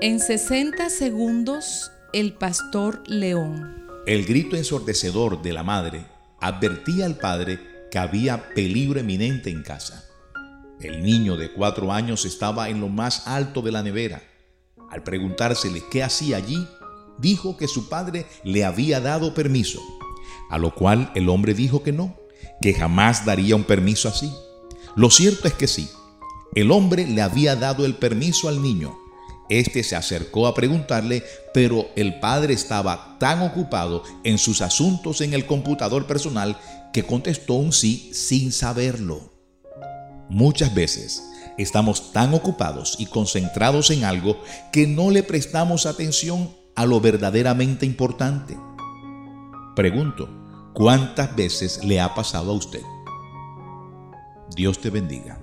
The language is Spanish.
En 60 segundos, el pastor León. El grito ensordecedor de la madre advertía al padre que había peligro eminente en casa. El niño de cuatro años estaba en lo más alto de la nevera. Al preguntársele qué hacía allí, dijo que su padre le había dado permiso, a lo cual el hombre dijo que no, que jamás daría un permiso así. Lo cierto es que sí, el hombre le había dado el permiso al niño. Este se acercó a preguntarle, pero el padre estaba tan ocupado en sus asuntos en el computador personal que contestó un sí sin saberlo. Muchas veces estamos tan ocupados y concentrados en algo que no le prestamos atención a lo verdaderamente importante. Pregunto, ¿cuántas veces le ha pasado a usted? Dios te bendiga.